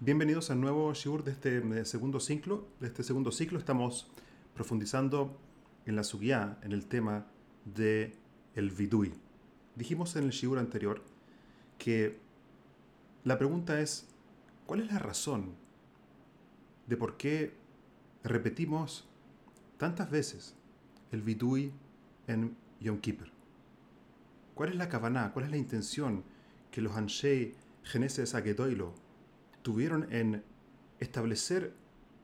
Bienvenidos al nuevo Shiur de este de segundo ciclo. De este segundo ciclo estamos profundizando en la sugya, en el tema de el vidui. Dijimos en el Shiur anterior que la pregunta es, ¿cuál es la razón de por qué repetimos tantas veces el vidui en Yom Kippur? ¿Cuál es la kavaná? ¿Cuál es la intención que los Anshei Genesis Agedoilo tuvieron en establecer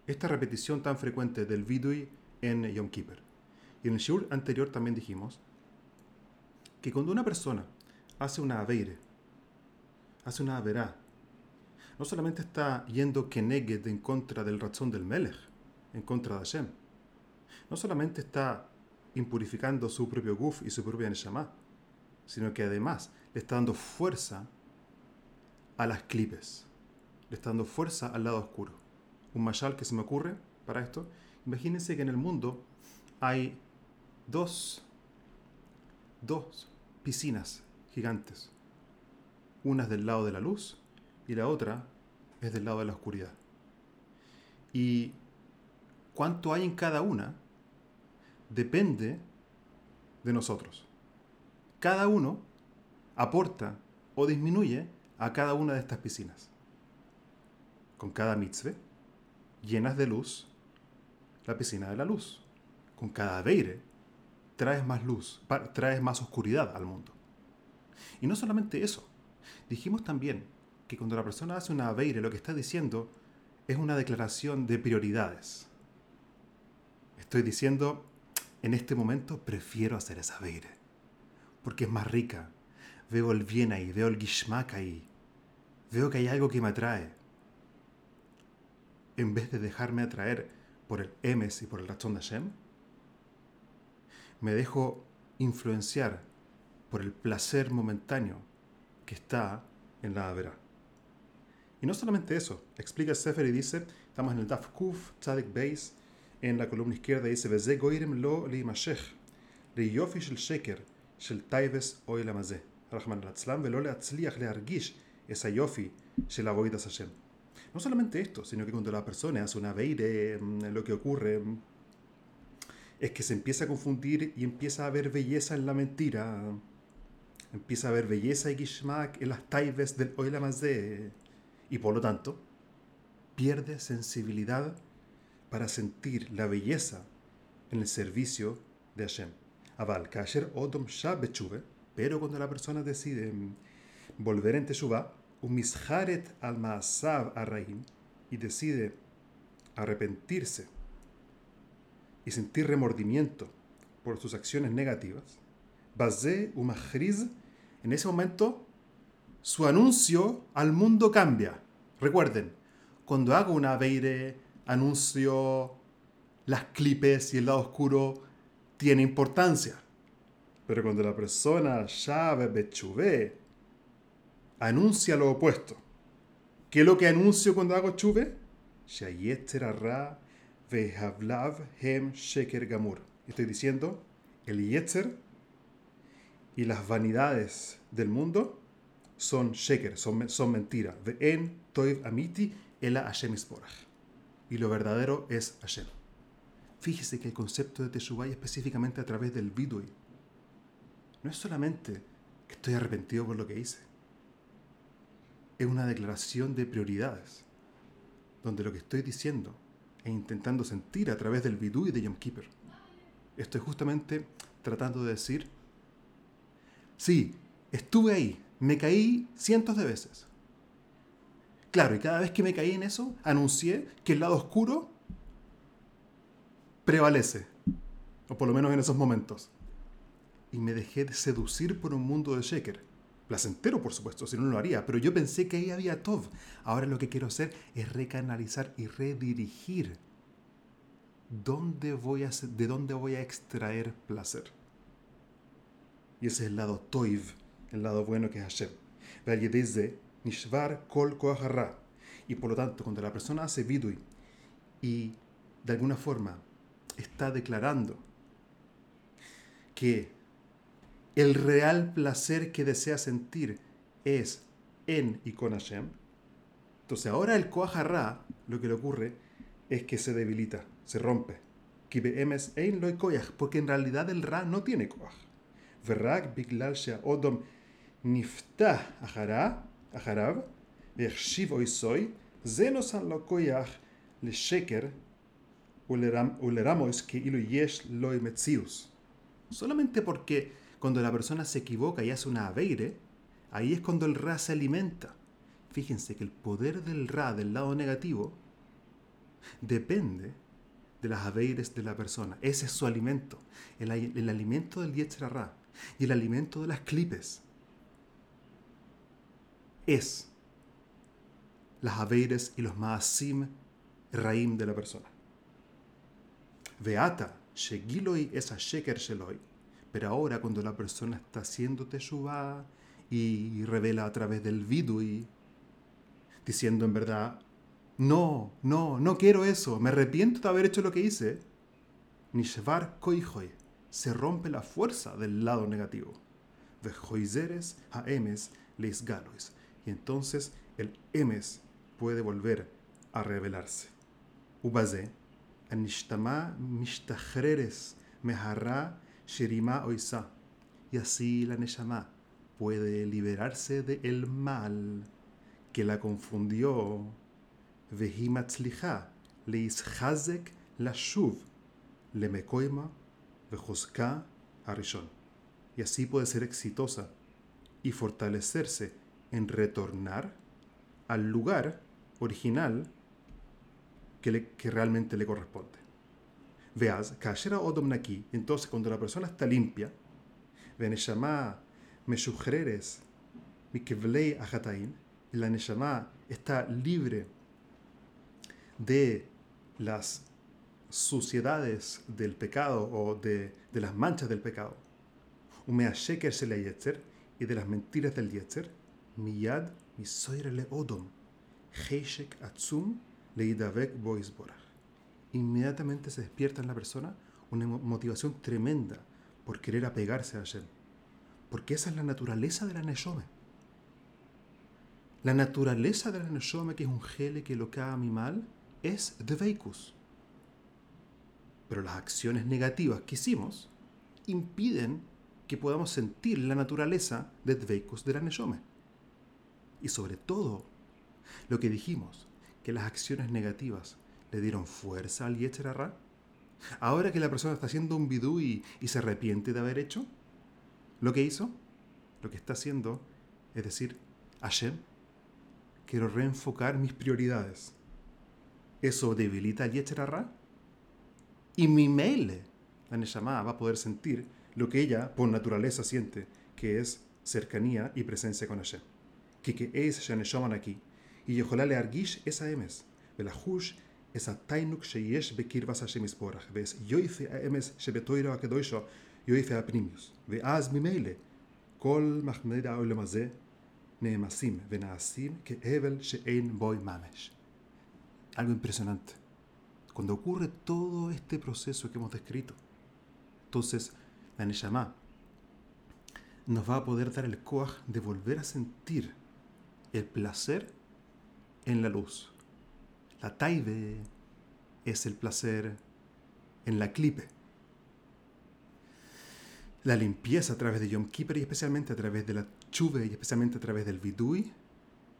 esta repetición tan frecuente del vidui en Yom Kippur? Y en el shiur anterior también dijimos que cuando una persona hace una aveire, hace una averá, no solamente está yendo keneged en contra del razón del Melech, en contra de Hashem, no solamente está impurificando su propio guf y su propia neshama, sino que además le está dando fuerza a las clipes, le está dando fuerza al lado oscuro. Un mashal que se me ocurre para esto, imagínense que en el mundo hay dos, dos piscinas gigantes. Una es del lado de la luz y la otra es del lado de la oscuridad. Y cuánto hay en cada una depende de nosotros. Cada uno aporta o disminuye a cada una de estas piscinas. Con cada mitzvah llenas de luz la piscina de la luz. Con cada veire traes más luz, traes más oscuridad al mundo. Y no solamente eso, dijimos también que cuando la persona hace una veire lo que está diciendo es una declaración de prioridades. Estoy diciendo, en este momento prefiero hacer esa veire, porque es más rica. Veo el bien ahí, veo el gishmak ahí, veo que hay algo que me atrae. En vez de dejarme atraer por el emes y por el razón de Hashem, me dejo influenciar por el placer momentáneo que está en la Avera. Y no solamente eso, explica Sefer y dice, estamos en el Daf Kuf, Tzadik Beis, en la columna izquierda dice, Veze goirem lo li mashech, li yofi shel sheker, shel taives oy lamazeh, Rahman al-Atzlam, velo le atzliach le argish, esa yofi shel avoidas Hashem. No solamente esto, sino que cuando la persona hace una veire, lo que ocurre es que se empieza a confundir y empieza a ver belleza en la mentira. Empieza a ver belleza y gishmak en las taibes del Oilamazé. Y por lo tanto, pierde sensibilidad para sentir la belleza en el servicio de Hashem. Aval, kasher odom bechuve, pero cuando la persona decide volver en Teshuvah, un misharet al maasav arraim, y decide arrepentirse y sentir remordimiento por sus acciones negativas, Bazé Umahriz, en ese momento su anuncio al mundo cambia. Recuerden, cuando hago una veire, anuncio las clipes y el lado oscuro tiene importancia. Pero cuando la persona Shabe Bechuve anuncia lo opuesto, ¿qué es lo que anuncio cuando hago chuve? Hem sheker gamur. Estoy diciendo, el yetzer y las vanidades del mundo son sheker, son, son mentiras. Ve'en toiv amiti ela Hashem Y lo verdadero es Hashem. Fíjese que el concepto de Teshuvah específicamente a través del vidui no es solamente que estoy arrepentido por lo que hice. Es una declaración de prioridades, donde lo que estoy diciendo e intentando sentir a través del vidú y de Yom. Estoy justamente tratando de decir, sí, estuve ahí, me caí cientos de veces. Claro, y cada vez que me caí en eso, anuncié que el lado oscuro prevalece, o por lo menos en esos momentos. Y me dejé de seducir por un mundo de Sheker placentero, por supuesto, si no, lo haría, pero yo pensé que ahí había Tov. Ahora lo que quiero hacer es recanalizar y redirigir. ¿Dónde voy a, ¿De dónde voy a extraer placer? Y ese es el lado Toiv, el lado bueno que es Hashem. dice Nishvar Kol Y por lo tanto, cuando la persona hace vidui y de alguna forma está declarando que el real placer que desea sentir es en y con Hashem, entonces ahora el Koajarra lo que le ocurre es que se debilita, se rompe. Porque en realidad el Ra no tiene Koaj. Verrak Biglal Odom Niftah Ajará, Ajarab, Vershiv Oisoy, Zenosan lo Koyach, Le Sheker, Uleramos que Ilu Yesh Loi Metzius. Solamente porque cuando la persona se equivoca y hace una aveire, ahí es cuando el ra se alimenta. Fíjense que el poder del ra del lado negativo depende de las aveires de la persona. Ese es su alimento. El, alimento del Yetzer Ra y el alimento de las clipes es las aveires y los maasim raim de la persona. Veata, shegiloi esa sheker sheloi. Pero ahora cuando la persona está haciendo teshuvah y revela a través del vidui, diciendo en verdad, no, no, no quiero eso, me arrepiento de haber hecho lo que hice, nishvar koihoy, se rompe la fuerza del lado negativo. Vejoizeres haemes leis galois y entonces el emes puede volver a revelarse. Ubaze, anishtama mishtachreres meharra shirima oisa. Y así la Neshama puede liberarse del el mal que la confundió. Vehimatzlicha leishazek la shuv lemekoima vejoska arishon. Y así puede ser exitosa y fortalecerse en retornar al lugar original que, que realmente le corresponde. Veas, Kashera Odomnaki, entonces cuando la persona está limpia, Veneshama Meshujreres Mikevlei Ajatain, la Neshama está libre de las suciedades del pecado o de, de las manchas del pecado, Umea Sheker y de las mentiras del Yetzer, Miyad le odom, atzum Inmediatamente se despierta en la persona una motivación tremenda por querer apegarse a Hashem. Porque esa es la naturaleza de la Neshome. La naturaleza de la Neshome, que es un gele que lo a mi mal, es de Veikus. Pero las acciones negativas que hicimos impiden que podamos sentir la naturaleza de Dveikus de la Neshome. Y sobre todo, lo que dijimos, que las acciones negativas le dieron fuerza al Yetzer Ahora que la persona está haciendo un bidú y, se arrepiente de haber hecho lo que hizo, lo que está haciendo es decir, Hashem, quiero reenfocar mis prioridades. Eso debilita al Yetzer y mi mail, la Neshama, va a poder sentir lo que ella por naturaleza siente, que es cercanía y presencia con Hashem. Que que es Shaneshama aquí. Y Yeholá le argish esa emes. Belahush ולחוש אס התיינוק שיש בקרבס השם יסבורך, ואס יויפי האמס שבתוירו הקדושו יויפי הפנימיוס. ואז ממילא כל מחמד העולם הזה נאמסים ונעשים כאבל שאין בוי ממש. Algo impresionante. Cuando ocurre todo este proceso que hemos descrito, entonces la Neshama nos va a poder dar el coaj de volver a sentir el placer en la luz. la taibe es el placer en la clipe. La limpieza a través de Yom Kippur y especialmente a través de la chuve y especialmente a través del vidui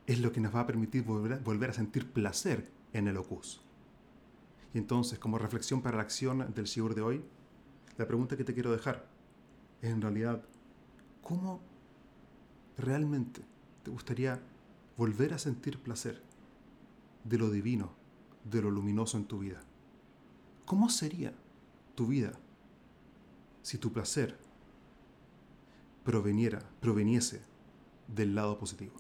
es lo que nos va a permitir volver, a sentir placer en el ocus. Y entonces, como reflexión para la acción del Shiur de hoy, la pregunta que te quiero dejar es en realidad, ¿cómo realmente te gustaría volver a sentir placer de lo divino, de lo luminoso en tu vida. ¿Cómo sería tu vida si tu placer proveniera, proveniese del lado positivo?